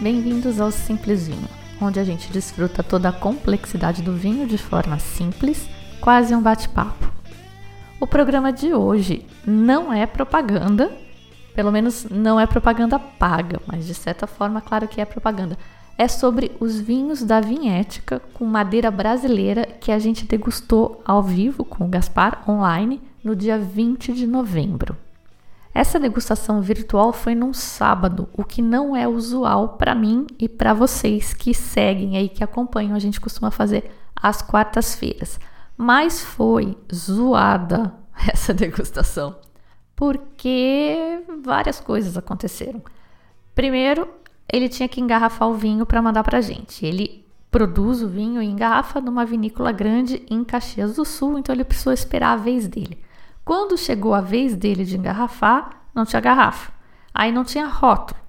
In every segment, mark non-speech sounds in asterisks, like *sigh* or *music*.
bem-vindos ao Simples Vinho, onde a gente desfruta toda a complexidade do vinho de forma simples, quase um bate-papo. O programa de hoje não é propaganda, pelo menos não é propaganda paga, mas de certa forma, claro que é propaganda. É sobre os vinhos da Vinhética com madeira brasileira que a gente degustou ao vivo com o Gaspar online no dia 20 de novembro. Essa degustação virtual foi num sábado, o que não é usual para mim e para vocês que seguem aí, que acompanham. A gente costuma fazer às quartas-feiras. Mas foi zoada *laughs* essa degustação, porque várias coisas aconteceram. Primeiro, ele tinha que engarrafar o vinho para mandar para gente. Ele produz o vinho e engarrafa numa vinícola grande em Caxias do Sul, então ele precisou esperar a vez dele. Quando chegou a vez dele de engarrafar, não tinha garrafa. Aí não tinha rótulo.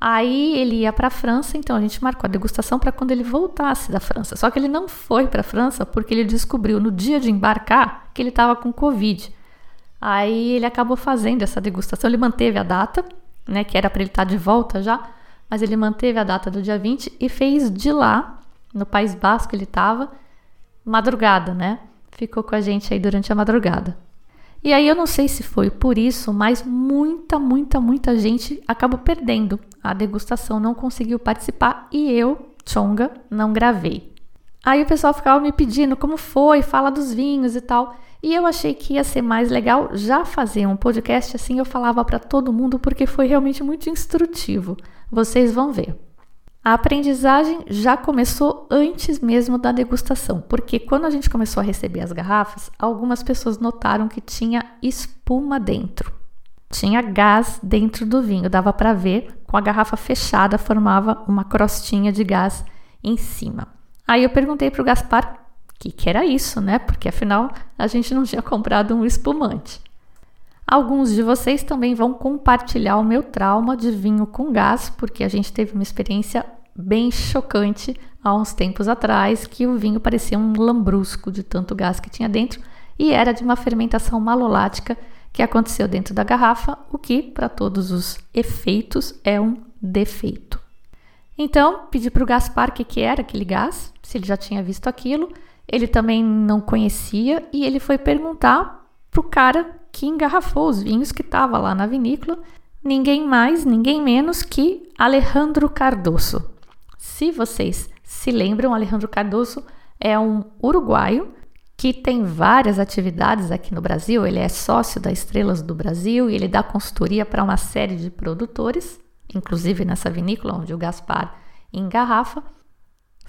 Aí ele ia para a França, então a gente marcou a degustação para quando ele voltasse da França. Só que ele não foi para a França porque ele descobriu no dia de embarcar que ele estava com Covid. Aí ele acabou fazendo essa degustação. Ele manteve a data, né, que era para ele estar tá de volta já, mas ele manteve a data do dia 20 e fez de lá, no País Basco ele estava, madrugada, né? Ficou com a gente aí durante a madrugada. E aí eu não sei se foi por isso, mas muita, muita, muita gente acabou perdendo a degustação, não conseguiu participar e eu, Chonga, não gravei. Aí o pessoal ficava me pedindo como foi, fala dos vinhos e tal. E eu achei que ia ser mais legal já fazer um podcast assim eu falava para todo mundo porque foi realmente muito instrutivo. Vocês vão ver. A aprendizagem já começou antes mesmo da degustação, porque quando a gente começou a receber as garrafas, algumas pessoas notaram que tinha espuma dentro. Tinha gás dentro do vinho, dava para ver, com a garrafa fechada formava uma crostinha de gás em cima. Aí eu perguntei para o Gaspar o que, que era isso, né? Porque afinal a gente não tinha *laughs* comprado um espumante. Alguns de vocês também vão compartilhar o meu trauma de vinho com gás, porque a gente teve uma experiência bem chocante há uns tempos atrás, que o vinho parecia um lambrusco de tanto gás que tinha dentro e era de uma fermentação malolática que aconteceu dentro da garrafa, o que, para todos os efeitos, é um defeito. Então, pedi para o Gaspar o que, que era aquele gás, se ele já tinha visto aquilo. Ele também não conhecia e ele foi perguntar para o cara que engarrafou os vinhos que estava lá na vinícola, ninguém mais, ninguém menos que Alejandro Cardoso. Se vocês se lembram, Alejandro Cardoso é um uruguaio que tem várias atividades aqui no Brasil. Ele é sócio da Estrelas do Brasil e ele dá consultoria para uma série de produtores, inclusive nessa vinícola onde o Gaspar engarrafa.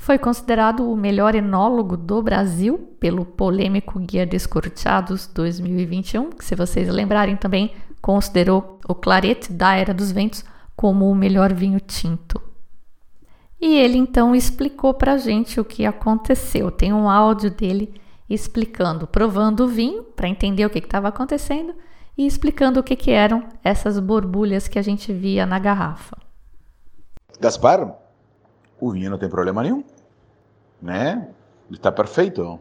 Foi considerado o melhor enólogo do Brasil pelo polêmico Guia Descorteados 2021, que, se vocês lembrarem, também considerou o Clarete da Era dos Ventos como o melhor vinho tinto. E ele então explicou para a gente o que aconteceu. Tem um áudio dele explicando, provando o vinho para entender o que estava acontecendo e explicando o que, que eram essas borbulhas que a gente via na garrafa. Gaspar, o vinho não tem problema nenhum, né? Está perfeito.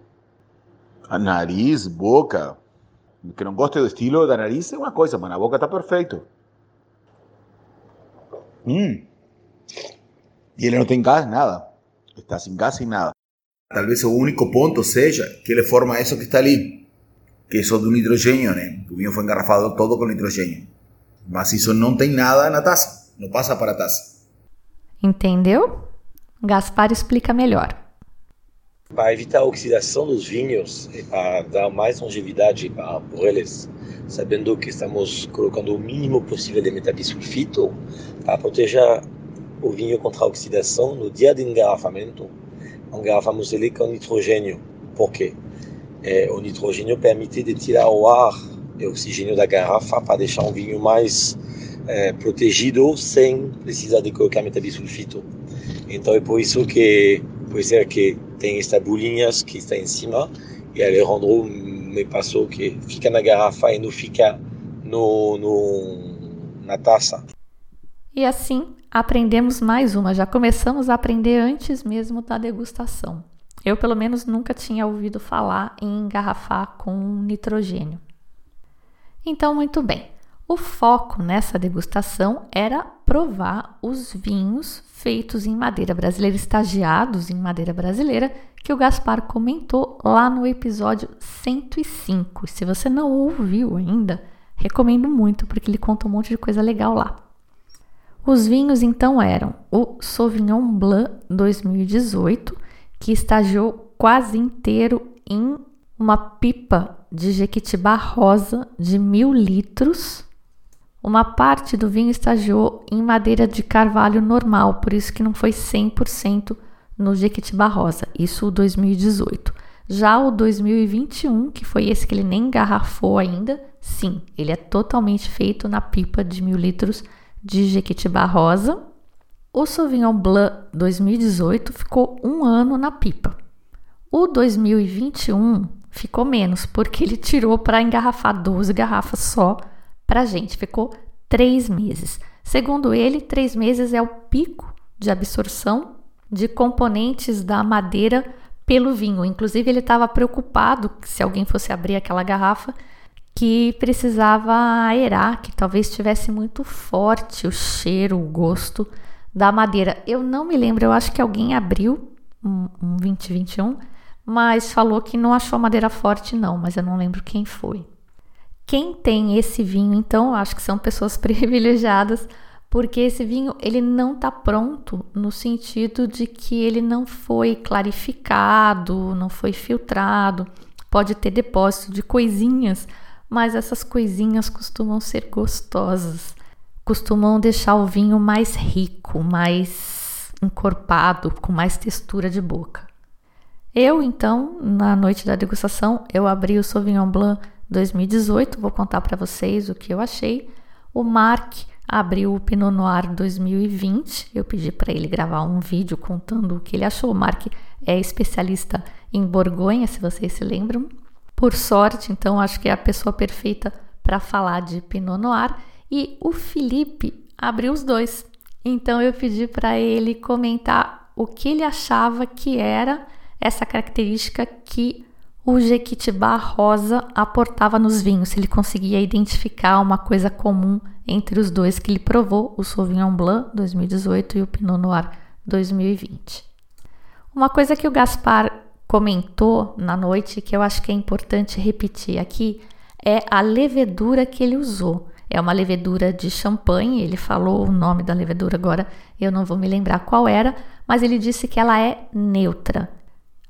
A nariz, boca, que não goste do estilo da nariz é uma coisa, mas a boca está perfeito. Hum. E ele não tem gás, nada. Está sem gás, sem nada. Talvez o único ponto seja que ele forma isso que está ali, que é só do nitrogênio, né? O vinho foi engarrafado todo com nitrogênio. Mas isso não tem nada na taça, não passa para a taça. Entendeu? Gaspar explica melhor. Para evitar a oxidação dos vinhos e para dar mais longevidade para eles, sabendo que estamos colocando o mínimo possível de metabisulfito para proteger o vinho contra a oxidação no dia de engarrafamento, engarrafamos ele com nitrogênio. Por quê? É, o nitrogênio permite de tirar o ar e o oxigênio da garrafa para deixar um vinho mais é, protegido sem precisar de colocar metabisulfito. Então é por isso que pode ser que tem estas bolinhas que está em cima e Alejandro me passou que fica na garrafa e não fica no, no, na taça. E assim aprendemos mais uma, já começamos a aprender antes mesmo da degustação. Eu, pelo menos, nunca tinha ouvido falar em engarrafar com nitrogênio. Então, muito bem. O foco nessa degustação era provar os vinhos feitos em madeira brasileira, estagiados em madeira brasileira, que o Gaspar comentou lá no episódio 105. Se você não ouviu ainda, recomendo muito porque ele conta um monte de coisa legal lá. Os vinhos então eram o Sauvignon Blanc 2018, que estagiou quase inteiro em uma pipa de Jequitibá rosa de mil litros. Uma parte do vinho estagiou em madeira de carvalho normal, por isso que não foi 100% no Jequitibá rosa, isso o 2018. Já o 2021, que foi esse que ele nem engarrafou ainda, sim, ele é totalmente feito na pipa de mil litros de Jequitibá rosa. O Sauvignon Blanc 2018 ficou um ano na pipa. O 2021 ficou menos, porque ele tirou para engarrafar 12 garrafas só para gente. Ficou três meses. Segundo ele, três meses é o pico de absorção de componentes da madeira pelo vinho. Inclusive, ele estava preocupado se alguém fosse abrir aquela garrafa, que precisava aerar, que talvez estivesse muito forte o cheiro, o gosto da madeira. Eu não me lembro, eu acho que alguém abriu um, um 2021, mas falou que não achou madeira forte, não, mas eu não lembro quem foi. Quem tem esse vinho, então, eu acho que são pessoas *laughs* privilegiadas, porque esse vinho ele não está pronto no sentido de que ele não foi clarificado, não foi filtrado, pode ter depósito de coisinhas, mas essas coisinhas costumam ser gostosas costumam deixar o vinho mais rico, mais encorpado, com mais textura de boca. Eu, então, na noite da degustação, eu abri o Sauvignon Blanc 2018, vou contar para vocês o que eu achei. O Mark abriu o Pinot Noir 2020. Eu pedi para ele gravar um vídeo contando o que ele achou. O Mark é especialista em Borgonha, se vocês se lembram. Por sorte, então, acho que é a pessoa perfeita para falar de Pinot Noir e o Felipe abriu os dois. Então eu pedi para ele comentar o que ele achava que era essa característica que o Jequitibá rosa aportava nos vinhos, ele conseguia identificar uma coisa comum entre os dois que ele provou, o Sauvignon Blanc 2018 e o Pinot Noir 2020. Uma coisa que o Gaspar comentou na noite que eu acho que é importante repetir aqui é a levedura que ele usou. É uma levedura de champanhe, ele falou o nome da levedura agora, eu não vou me lembrar qual era, mas ele disse que ela é neutra.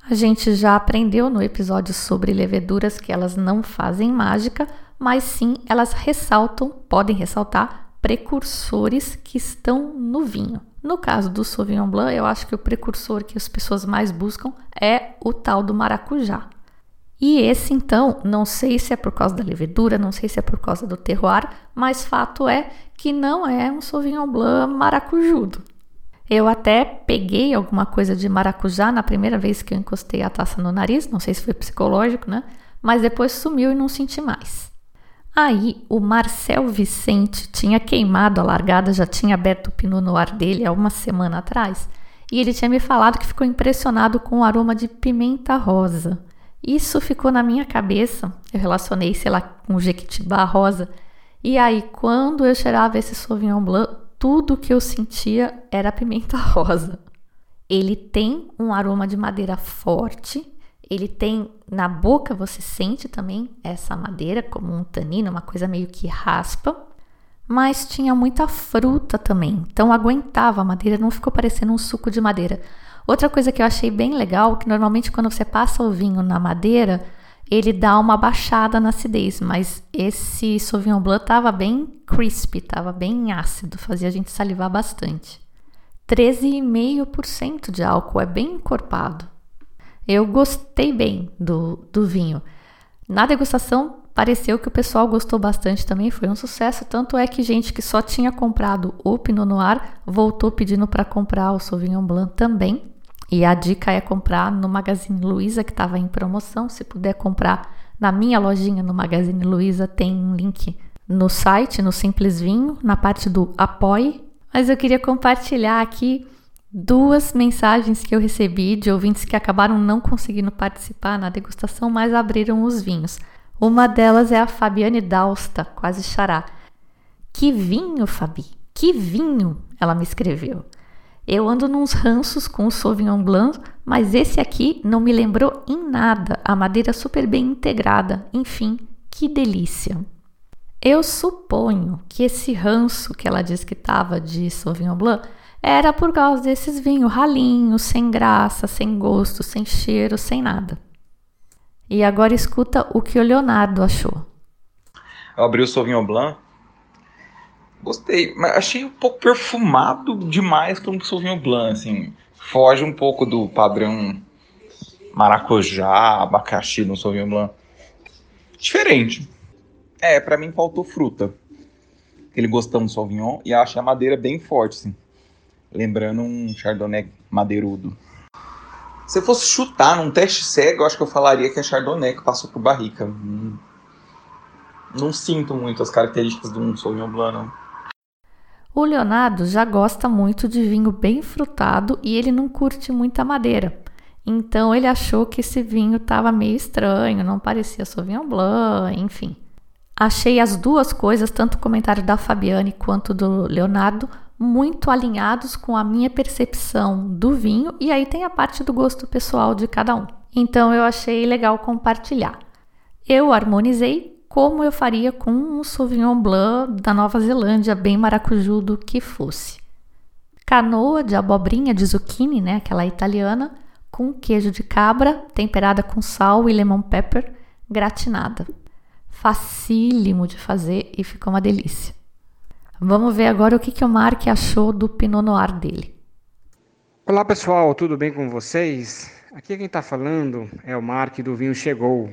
A gente já aprendeu no episódio sobre leveduras que elas não fazem mágica, mas sim elas ressaltam, podem ressaltar precursores que estão no vinho. No caso do Sauvignon Blanc, eu acho que o precursor que as pessoas mais buscam é o tal do maracujá. E esse, então, não sei se é por causa da levedura, não sei se é por causa do terroir, mas fato é que não é um Sauvignon Blanc maracujudo. Eu até peguei alguma coisa de maracujá na primeira vez que eu encostei a taça no nariz, não sei se foi psicológico, né? Mas depois sumiu e não senti mais. Aí o Marcel Vicente tinha queimado a largada, já tinha aberto o Pinot Noir dele há uma semana atrás, e ele tinha me falado que ficou impressionado com o aroma de pimenta rosa. Isso ficou na minha cabeça. Eu relacionei, sei lá, com o Jequitibá rosa. E aí, quando eu cheirava esse Sauvignon Blanc, tudo que eu sentia era pimenta *laughs* rosa. Ele tem um aroma de madeira forte. Ele tem na boca você sente também essa madeira como um tanino, uma coisa meio que raspa, mas tinha muita fruta também. Então aguentava a madeira, não ficou parecendo um suco de madeira. Outra coisa que eu achei bem legal, que normalmente quando você passa o vinho na madeira, ele dá uma baixada na acidez, mas esse Sauvignon Blanc estava bem crispy, estava bem ácido, fazia a gente salivar bastante. 13,5% de álcool, é bem encorpado. Eu gostei bem do, do vinho. Na degustação, pareceu que o pessoal gostou bastante também, foi um sucesso. Tanto é que gente que só tinha comprado o Pinot Noir voltou pedindo para comprar o Sauvignon Blanc também. E a dica é comprar no Magazine Luiza, que estava em promoção. Se puder comprar na minha lojinha no Magazine Luiza, tem um link no site, no Simples Vinho, na parte do Apoie. Mas eu queria compartilhar aqui duas mensagens que eu recebi de ouvintes que acabaram não conseguindo participar na degustação, mas abriram os vinhos. Uma delas é a Fabiane Dausta, quase xará. Que vinho, Fabi! Que vinho! Ela me escreveu. Eu ando nos ranços com o Sauvignon Blanc, mas esse aqui não me lembrou em nada. A madeira super bem integrada. Enfim, que delícia! Eu suponho que esse ranço que ela diz que estava de Sauvignon Blanc era por causa desses vinhos ralinhos, sem graça, sem gosto, sem cheiro, sem nada. E agora escuta o que o Leonardo achou. Eu abri o Sauvignon Blanc. Gostei, mas achei um pouco perfumado demais para um Sauvignon Blanc, assim. Foge um pouco do padrão maracujá, abacaxi no Sauvignon Blanc. Diferente. É, para mim faltou fruta. Aquele gostão do Sauvignon e achei a madeira bem forte, assim lembrando um Chardonnay madeirudo. Se eu fosse chutar num teste cego, eu acho que eu falaria que é Chardonnay que passou por barrica. Não, não sinto muito as características de um Sauvignon Blanc, não. O Leonardo já gosta muito de vinho bem frutado e ele não curte muita madeira. Então ele achou que esse vinho estava meio estranho, não parecia Sauvignon Blanc, enfim. Achei as duas coisas, tanto o comentário da Fabiane quanto do Leonardo, muito alinhados com a minha percepção do vinho, e aí tem a parte do gosto pessoal de cada um. Então eu achei legal compartilhar. Eu harmonizei como eu faria com um Sauvignon Blanc da Nova Zelândia, bem maracujudo que fosse. Canoa de abobrinha de zucchini, né, aquela italiana, com queijo de cabra, temperada com sal e lemon pepper, gratinada. Facílimo de fazer e ficou uma delícia. Vamos ver agora o que, que o Mark achou do Pinot Noir dele. Olá pessoal, tudo bem com vocês? Aqui quem está falando é o Mark do Vinho Chegou.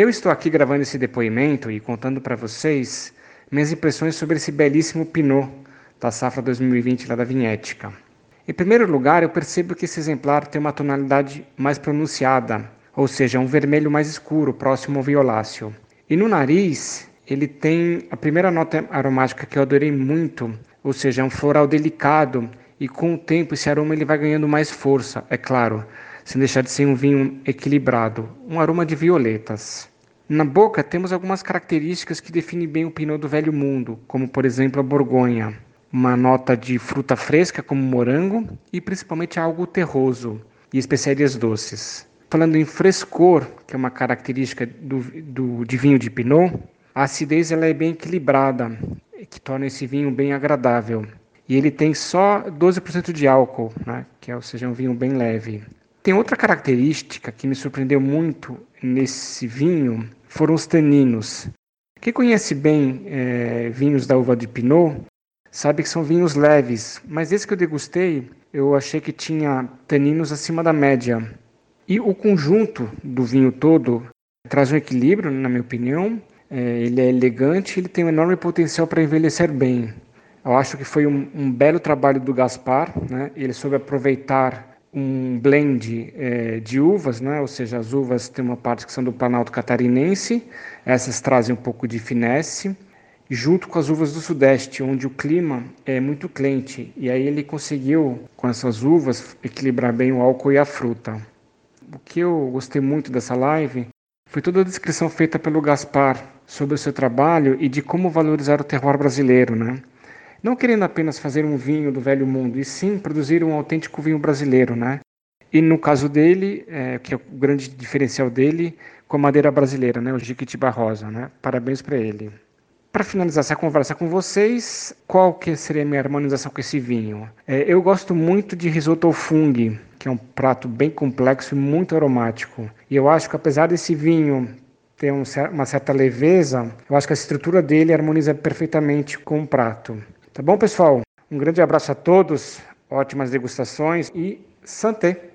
Eu estou aqui gravando esse depoimento e contando para vocês minhas impressões sobre esse belíssimo Pinot da safra 2020 lá da Vinhética. Em primeiro lugar, eu percebo que esse exemplar tem uma tonalidade mais pronunciada, ou seja, um vermelho mais escuro, próximo ao violáceo. E no nariz, ele tem a primeira nota aromática que eu adorei muito, ou seja, é um floral delicado e com o tempo esse aroma ele vai ganhando mais força, é claro, sem deixar de ser um vinho equilibrado, um aroma de violetas. Na boca temos algumas características que definem bem o Pinot do Velho Mundo, como por exemplo a Borgonha, uma nota de fruta fresca como morango e principalmente algo terroso e especiarias doces. Falando em frescor, que é uma característica do, do, de vinho de Pinot, a acidez ela é bem equilibrada, que torna esse vinho bem agradável. E ele tem só 12% de álcool, né? que é, ou seja, um vinho bem leve. Tem outra característica que me surpreendeu muito nesse vinho, foram os taninos. Quem conhece bem é, vinhos da uva de Pinot sabe que são vinhos leves, mas esse que eu degustei, eu achei que tinha taninos acima da média. E o conjunto do vinho todo traz um equilíbrio, na minha opinião, é, ele é elegante, ele tem um enorme potencial para envelhecer bem. Eu acho que foi um, um belo trabalho do Gaspar, né? Ele soube aproveitar um blend é, de uvas, né? Ou seja, as uvas têm uma parte que são do Planalto Catarinense, essas trazem um pouco de finesse, junto com as uvas do Sudeste, onde o clima é muito quente. E aí ele conseguiu, com essas uvas, equilibrar bem o álcool e a fruta. O que eu gostei muito dessa live foi toda a descrição feita pelo Gaspar sobre o seu trabalho e de como valorizar o terroir brasileiro, né? Não querendo apenas fazer um vinho do velho mundo, e sim produzir um autêntico vinho brasileiro, né? E no caso dele, é, que é o grande diferencial dele, com a madeira brasileira, né? O Jiquitiba Rosa, né? Parabéns para ele. Para finalizar essa conversa com vocês, qual que seria a minha harmonização com esse vinho? É, eu gosto muito de risoto ao fungo, que é um prato bem complexo e muito aromático. E eu acho que apesar desse vinho ter um, uma certa leveza, eu acho que a estrutura dele harmoniza perfeitamente com o prato. Tá bom, pessoal? Um grande abraço a todos, ótimas degustações e santé!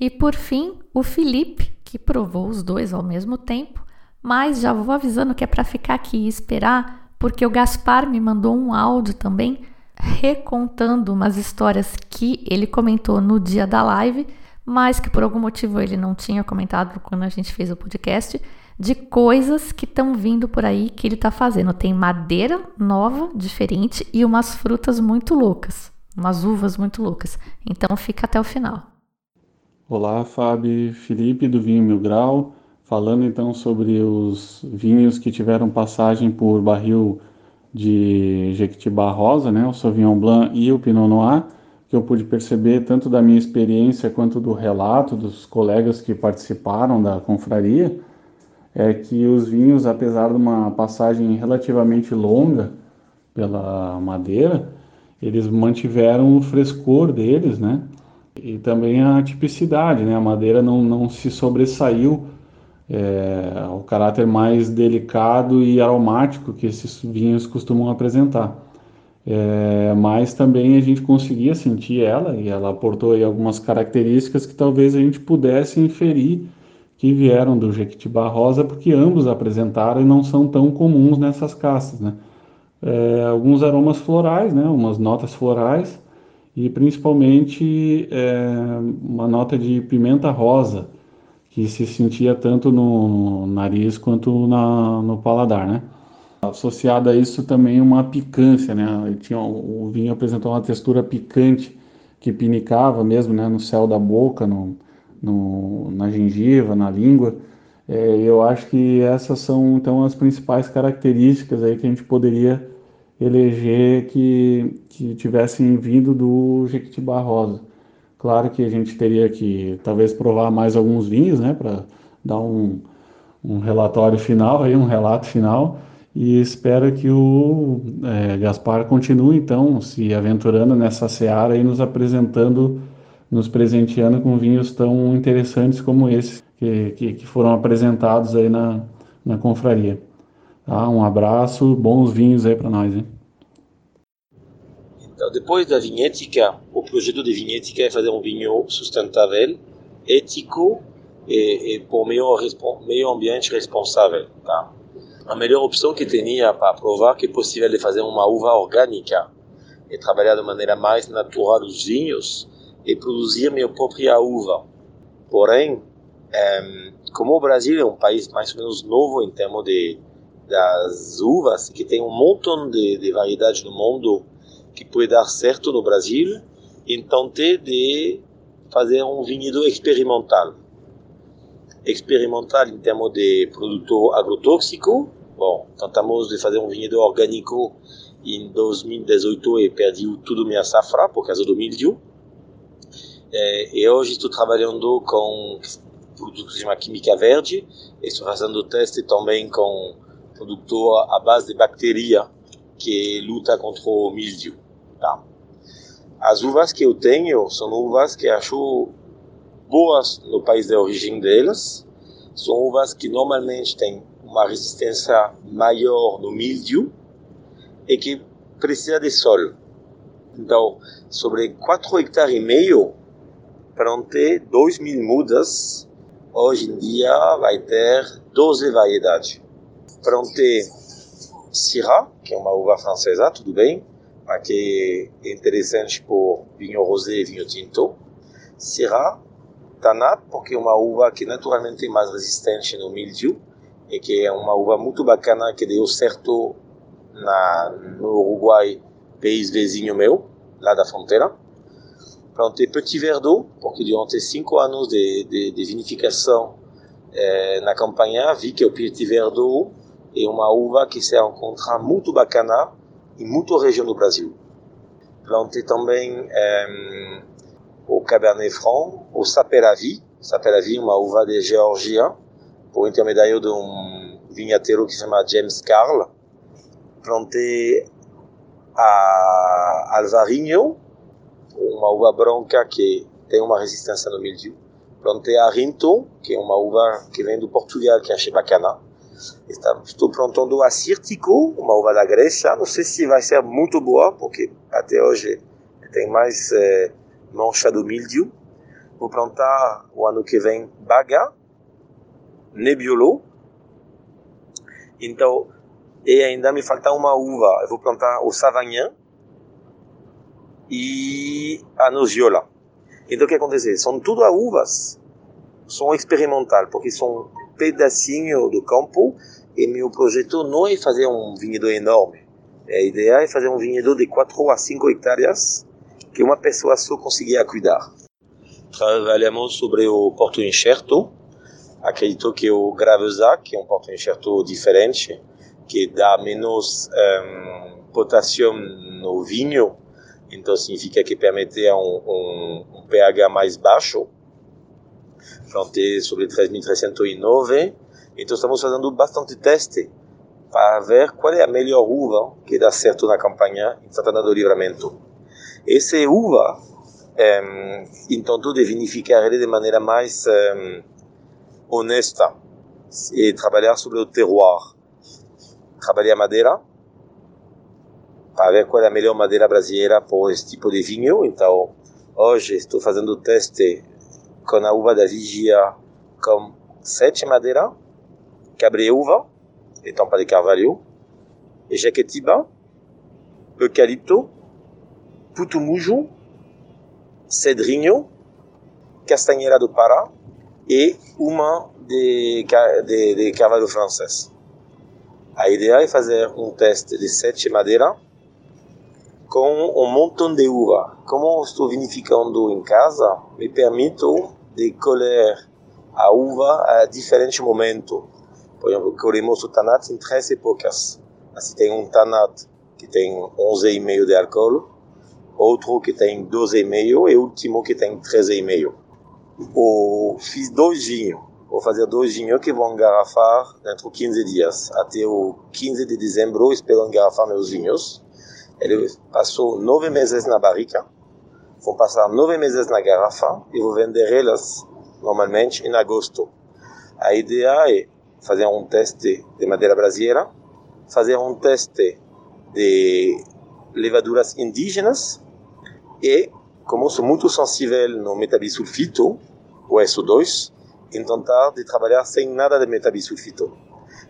E por fim, o Felipe, que provou os dois ao mesmo tempo, Mas já vou avisando que é para ficar aqui e esperar, porque o Gaspar me mandou um áudio também recontando umas histórias que ele comentou no dia da live, mas que por algum motivo ele não tinha comentado quando a gente fez o podcast, de coisas que estão vindo por aí que ele está fazendo. Tem madeira nova, diferente e umas frutas muito loucas, umas uvas muito loucas. Então fica até o final. Olá, Fábio Felipe do Vinho Mil Grau, falando então sobre os vinhos que tiveram passagem por barril de Jequitibá Rosa, né, o Sauvignon Blanc e o Pinot Noir, que eu pude perceber tanto da minha experiência quanto do relato dos colegas que participaram da confraria, é que os vinhos, apesar de uma passagem relativamente longa pela madeira, eles mantiveram o frescor deles, né? E também a tipicidade, né? A madeira não, não se sobressaiu é, o caráter mais delicado e aromático que esses vinhos costumam apresentar. É, mas também a gente conseguia sentir ela e ela aportou aí algumas características que talvez a gente pudesse inferir que vieram do Jequitibá Rosa, porque ambos apresentaram e não são tão comuns nessas castas, né? É, alguns aromas florais, né? Umas notas florais e principalmente é, uma nota de pimenta rosa, que se sentia tanto no nariz quanto na, no paladar, né? Associado a isso também uma picância, né? Tinha, o vinho apresentou uma textura picante que pinicava mesmo, né? No céu da boca, no, no na gengiva, na língua. É, eu acho que essas são então as principais características aí que a gente poderia eleger que, que tivessem vindo do Jequitibá Rosa. Claro que a gente teria que talvez provar mais alguns vinhos, né, para dar um, um relatório final, aí, um relato final, e espero que o é, Gaspar continue então se aventurando nessa seara e nos apresentando, nos presenteando com vinhos tão interessantes como esses que, que, que foram apresentados aí na, na confraria. Tá? Um abraço, bons vinhos aí para nós. Hein? Então, depois da vinhética, o projeto de vinhética é fazer um vinho sustentável, ético e, e por meio, meio ambiente responsável. Tá? A melhor opção que tinha para provar que é possível de fazer uma uva orgânica e trabalhar de maneira mais natural os vinhos e produzir minha própria uva. Porém, é, como o Brasil é um país mais ou menos novo em termos de das uvas, que tem um montão de, de variedades no mundo que pode dar certo no Brasil, então ter de fazer um vinhedo experimental. Experimental em termos de produto agrotóxico. Bom, tentamos de fazer um vinhedo orgânico em 2018 e perdi tudo minha safra por causa do mildio. É, e hoje estou trabalhando com produtos de uma química verde. Estou fazendo teste também com produto à base de bactéria que luta contra o mildio. Tá? As uvas que eu tenho são uvas que acho boas no país de origem delas. São uvas que normalmente têm uma resistência maior no mildio e que precisa de sol. Então, sobre 4 hectares e meio, plantei 2 mil mudas. Hoje em dia vai ter 12 variedades. Plantei Syrah, que é uma uva francesa, tudo bem aqui é interessante por vinho rosé e vinho tinto. Syrah, Tanat, porque é uma uva que naturalmente é mais resistente no mildio e que é uma uva muito bacana que deu certo na, no Uruguai, país vizinho meu, lá da fronteira. Plantei Petit Verdot, porque durante cinco anos de, de, de vinificação eh, na campanha, vi que o Petit Verdot é uma uva que se encontra muito bacana em muita região do Brasil. Plantei também eh, o Cabernet Franc, o Saperavi. Saperavi é uma uva de Geórgia, por intermédio de um vinhateiro que se chama James Carl. Plantei a Alvarinho, uma uva branca que tem uma resistência no mildio. Plantei a Rinto, que é uma uva que vem do Portugal, que achei bacana Estou plantando a Círtico, uma uva da Grécia. Não sei se vai ser muito boa, porque até hoje tem mais é, mancha do mildio. Vou plantar o ano que vem Baga, Nebbiolo Então, e ainda me falta uma uva. Eu vou plantar o Savagnin e a Noziola. Então, o que acontece? São tudo uvas, são experimental, porque são pedacinho do campo e meu projeto não é fazer um vinhedo enorme. A ideia é fazer um vinhedo de 4 a 5 hectares que uma pessoa só conseguia cuidar. Trabalhamos sobre o Porto Enxerto. Acredito que o Gravesa, que é um Porto Enxerto diferente, que dá menos um, potássio no vinho, então significa que permite um, um, um pH mais baixo. Plantei sobre 3.309 então estamos fazendo bastante teste para ver qual é a melhor uva que dá certo na campanha em Santana do Livramento. Essa uva, é, então tu de vinificar ele de maneira mais é, honesta e trabalhar sobre o terroir. Trabalhar a madeira para ver qual é a melhor madeira brasileira para esse tipo de vinho. Então, hoje estou fazendo teste com a uva da Vigia com sete madeiras cabreúva, et tampa de carvalho, e jequitiba, eucalipto, putumujo, cedrinho, castanheira do Pará e uma de, de, de carvalho francês. A ideia é fazer um teste de sete madeira com um montão de uva. Como estou vinificando em casa, me permito de colher a uva a diferentes momentos por exemplo, colhemos o Tanat em três épocas. Assim, tem um Tanat que tem 11,5 de álcool, outro que tem 12,5 e último que tem 13,5. O, fiz dois vinhos. Vou fazer dois vinhos que vão engarrafar dentro de 15 dias. Até o 15 de dezembro espero engarrafar meus vinhos. Ele passou nove meses na barrica. Vão passar nove meses na garrafa e vou vender elas normalmente em agosto. A ideia é fazer um teste de madeira brasileira, fazer um teste de levaduras indígenas e, como sou muito sensível no metabisulfito, o SO2, tentar de trabalhar sem nada de metabisulfito.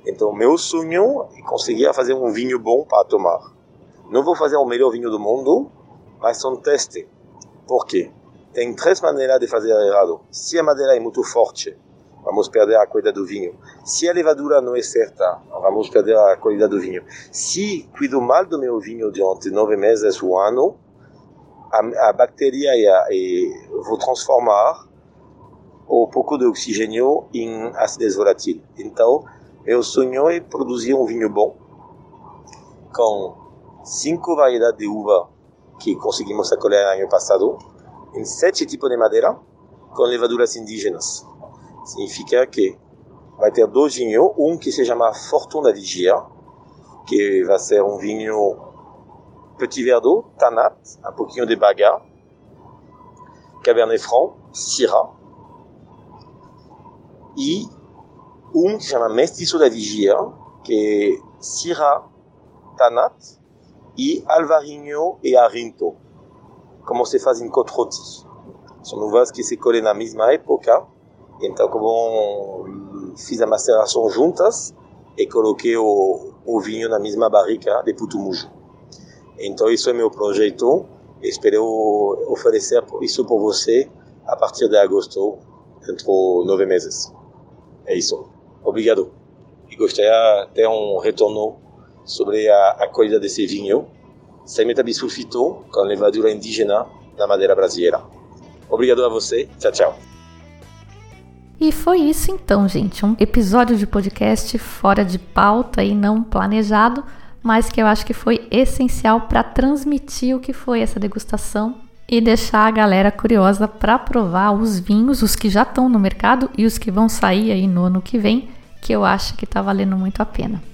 Então, meu sonho é conseguir fazer um vinho bom para tomar. Não vou fazer o melhor vinho do mundo, mas um teste. Por quê? Tem três maneiras de fazer errado. Se a madeira é muito forte, vamos perder a qualidade do vinho. Se a levadura não é certa, vamos perder a qualidade do vinho. Se cuido mal do meu vinho durante nove meses, um ano, a, a bactéria e, a, e vou transformar o pouco de oxigênio em acidez volátil. Então, meu sonho é produzir um vinho bom com cinco variedades de uva que conseguimos acolher no ano passado, em sete tipos de madeira, com levaduras indígenas. Significa que vai ter dois vinhos, um que se chama Fortuna Vigia, que vai ser um vinho Petit Verdot, Tanat, um pouquinho de Baga, Cabernet Franc, Syrah, e um que se chama Mestiço da Vigia, que é Syrah, Tanat e Alvarinho e Arinto, como se faz em Cotroti. São uvas que se colhem na mesma época, então, como fiz a maceração juntas e coloquei o, o vinho na mesma barrica de Putumujo. Então, isso é meu projeto. Espero oferecer isso para você a partir de agosto, dentro de nove meses. É isso. Obrigado. E gostaria de ter um retorno sobre a, a colheita desse vinho, sem metabisulfito, com levadura indígena na madeira brasileira. Obrigado a você. Tchau, tchau. E foi isso então, gente. Um episódio de podcast fora de pauta e não planejado, mas que eu acho que foi essencial para transmitir o que foi essa degustação e deixar a galera curiosa para provar os vinhos, os que já estão no mercado e os que vão sair aí no ano que vem, que eu acho que está valendo muito a pena.